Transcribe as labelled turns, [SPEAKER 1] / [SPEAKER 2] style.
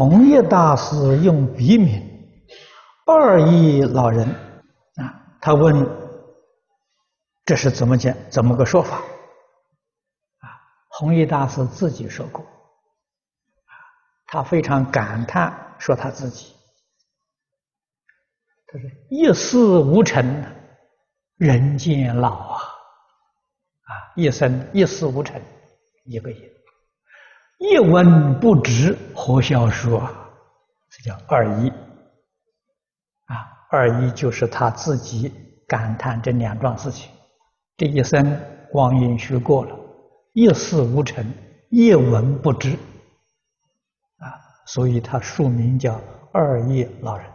[SPEAKER 1] 弘一大师用笔名二叶老人啊，他问这是怎么讲？怎么个说法？啊，弘一大师自己说过，他非常感叹，说他自己，他说一事无成，人渐老啊，啊，一生一事无成，一个人。一文不值，何消说？这叫二一啊！二一就是他自己感叹这两桩事情：这一生光阴虚过了，一事无成，一文不值啊！所以他署名叫二一老人。